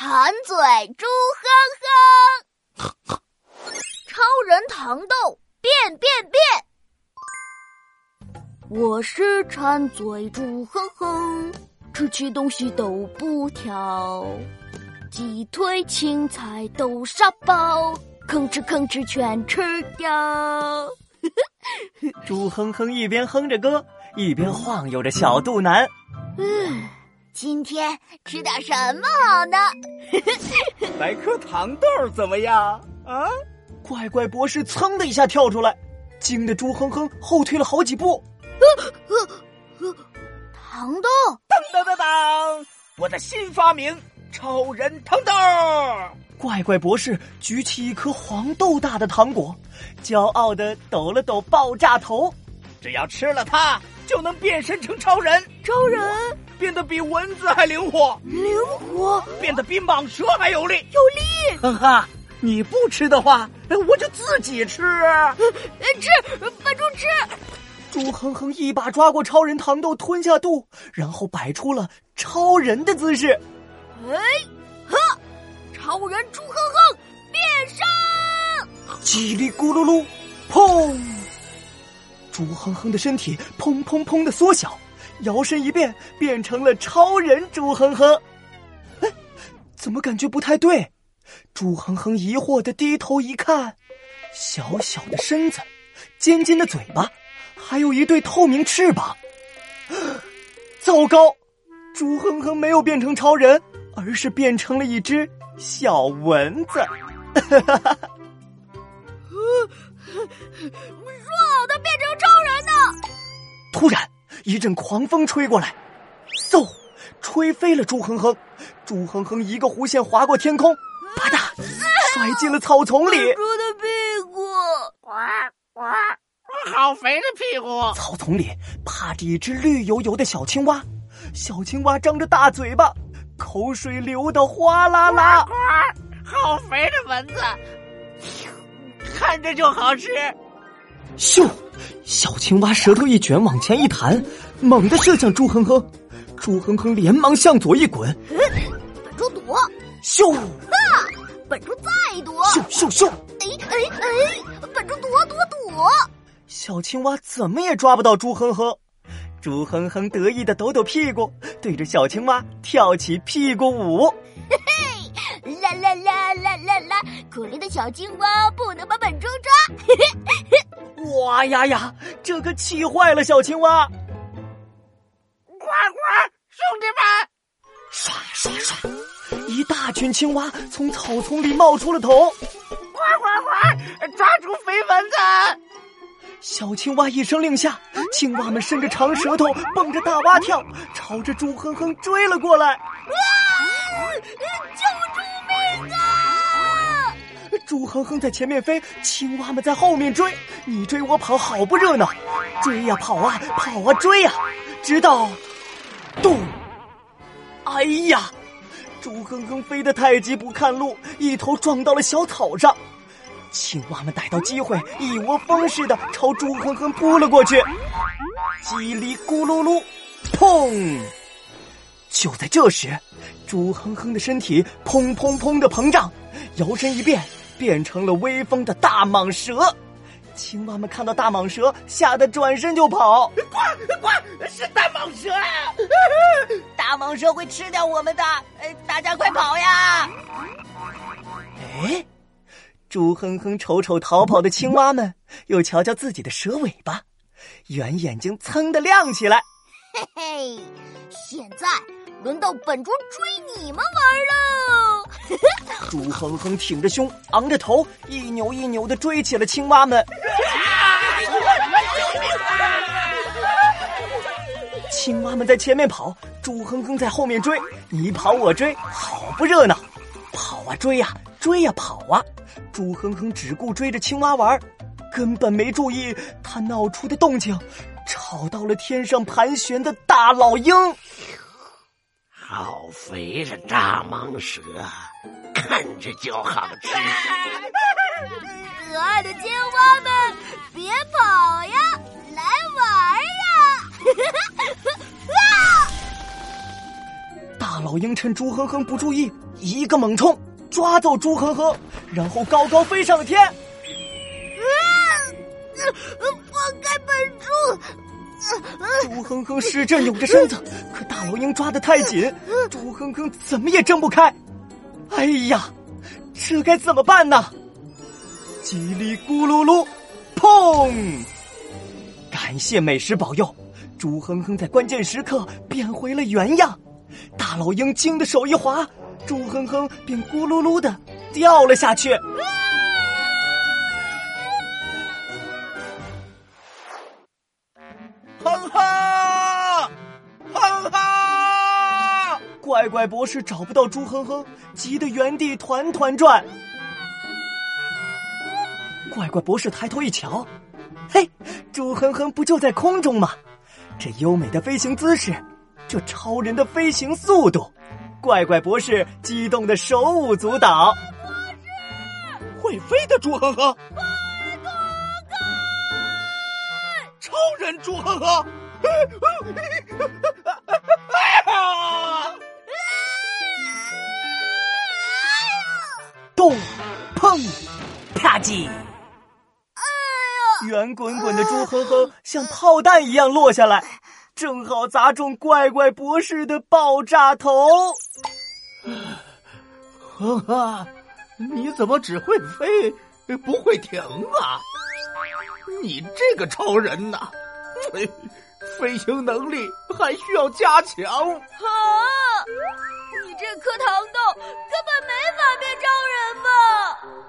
馋嘴猪哼哼，超人糖豆变变变。我是馋嘴猪哼哼，吃起东西都不挑，鸡腿、青菜、豆沙包，吭哧吭哧全吃掉。猪哼哼一边哼着歌，一边晃悠着小肚腩。嗯，今天吃点什么好呢？来颗糖豆怎么样？啊！怪怪博士噌的一下跳出来，惊得猪哼哼后退了好几步。糖豆！当当当当！我的新发明——超人糖豆！怪怪博士举起一颗黄豆大的糖果，骄傲的抖了抖爆炸头。只要吃了它，就能变身成超人。超人变得比蚊子还灵活，灵活变得比蟒蛇还有力，有力。哼哈，你不吃的话，我就自己吃。吃，笨猪吃。猪哼哼一把抓过超人糖豆，吞下肚，然后摆出了超人的姿势。哎，呵，超人猪哼哼变身！叽里咕噜噜，砰！猪哼哼的身体砰砰砰的缩小，摇身一变变成了超人朱哼哼。哎，怎么感觉不太对？朱哼哼疑惑的低头一看，小小的身子，尖尖的嘴巴，还有一对透明翅膀。糟糕！朱哼哼没有变成超人，而是变成了一只小蚊子。哈哈哈！说好的变成超人呢？突然，一阵狂风吹过来，嗖，吹飞了猪哼哼。猪哼哼一个弧线划过天空，啪嗒，摔进了草丛里。猪的屁股，哇哇，好肥的屁股！草丛里趴着一只绿油油的小青蛙，小青蛙张着大嘴巴，口水流得哗啦啦。呱，好肥的蚊子，看着就好吃。咻！小青蛙舌头一卷，往前一弹，猛地射向猪哼哼。猪哼哼连忙向左一滚，本猪躲。咻！哈！本猪再躲。咻咻咻！哎哎哎！本猪躲躲躲。小青蛙怎么也抓不到猪哼哼。猪哼哼得意的抖抖屁股，对着小青蛙跳起屁股舞。嘿嘿！啦啦啦啦啦啦！可怜的小青蛙不能把本猪抓。嘿嘿！哇呀呀！这可气坏了小青蛙。呱呱，兄弟们！刷刷刷，一大群青蛙从草丛里冒出了头。呱呱呱，抓住肥蚊子！小青蛙一声令下，青蛙们伸着长舌头，蹦着大蛙跳，朝着猪哼哼追了过来。啊！救猪命啊！猪哼哼在前面飞，青蛙们在后面追，你追我跑，好不热闹。追呀跑啊跑啊追呀，直到，咚！哎呀！猪哼哼飞得太急，不看路，一头撞到了小草上。青蛙们逮到机会，一窝蜂似的朝猪哼哼扑了过去。叽里咕噜噜，砰！就在这时，猪哼哼的身体砰砰砰的膨胀，摇身一变，变成了威风的大蟒蛇。青蛙们看到大蟒蛇，吓得转身就跑。呱呱，是大蟒蛇啊！大蟒蛇会吃掉我们的，大家快跑呀！哎，猪哼哼瞅瞅逃跑的青蛙们，又瞧瞧自己的蛇尾巴，圆眼睛噌的亮起来。嘿嘿，现在轮到本猪追你们玩喽！猪哼哼挺着胸，昂着头，一扭一扭的追起了青蛙们。青蛙们在前面跑，猪哼哼在后面追，你跑我追，好不热闹。跑啊追呀，追呀跑啊，猪哼哼只顾追着青蛙玩，根本没注意他闹出的动静，吵到了天上盘旋的大老鹰。好肥的大蟒蛇，看着就好吃。可爱的青蛙们，别跑呀，来玩呀！大老鹰趁朱哼哼不注意，一个猛冲，抓走朱哼哼，然后高高飞上了天。朱哼哼使劲扭着身子，可大老鹰抓得太紧，猪哼哼怎么也挣不开。哎呀，这该怎么办呢？叽里咕噜噜，砰！感谢美食保佑，猪哼哼在关键时刻变回了原样。大老鹰惊得手一滑，猪哼哼便咕噜噜的掉了下去。怪怪博士找不到猪哼哼，急得原地团团转。怪怪博士抬头一瞧，嘿，猪哼哼不就在空中吗？这优美的飞行姿势，这超人的飞行速度，怪怪博士激动的手舞足蹈。会飞的猪哼哼，超人猪哼哼，咚，砰，啪叽！圆滚滚的猪哼哼像炮弹一样落下来，正好砸中怪怪博士的爆炸头。哼哼，你怎么只会飞，不会停啊？你这个超人呐，飞飞行能力还需要加强。啊！这颗糖豆根本没法变超人吧？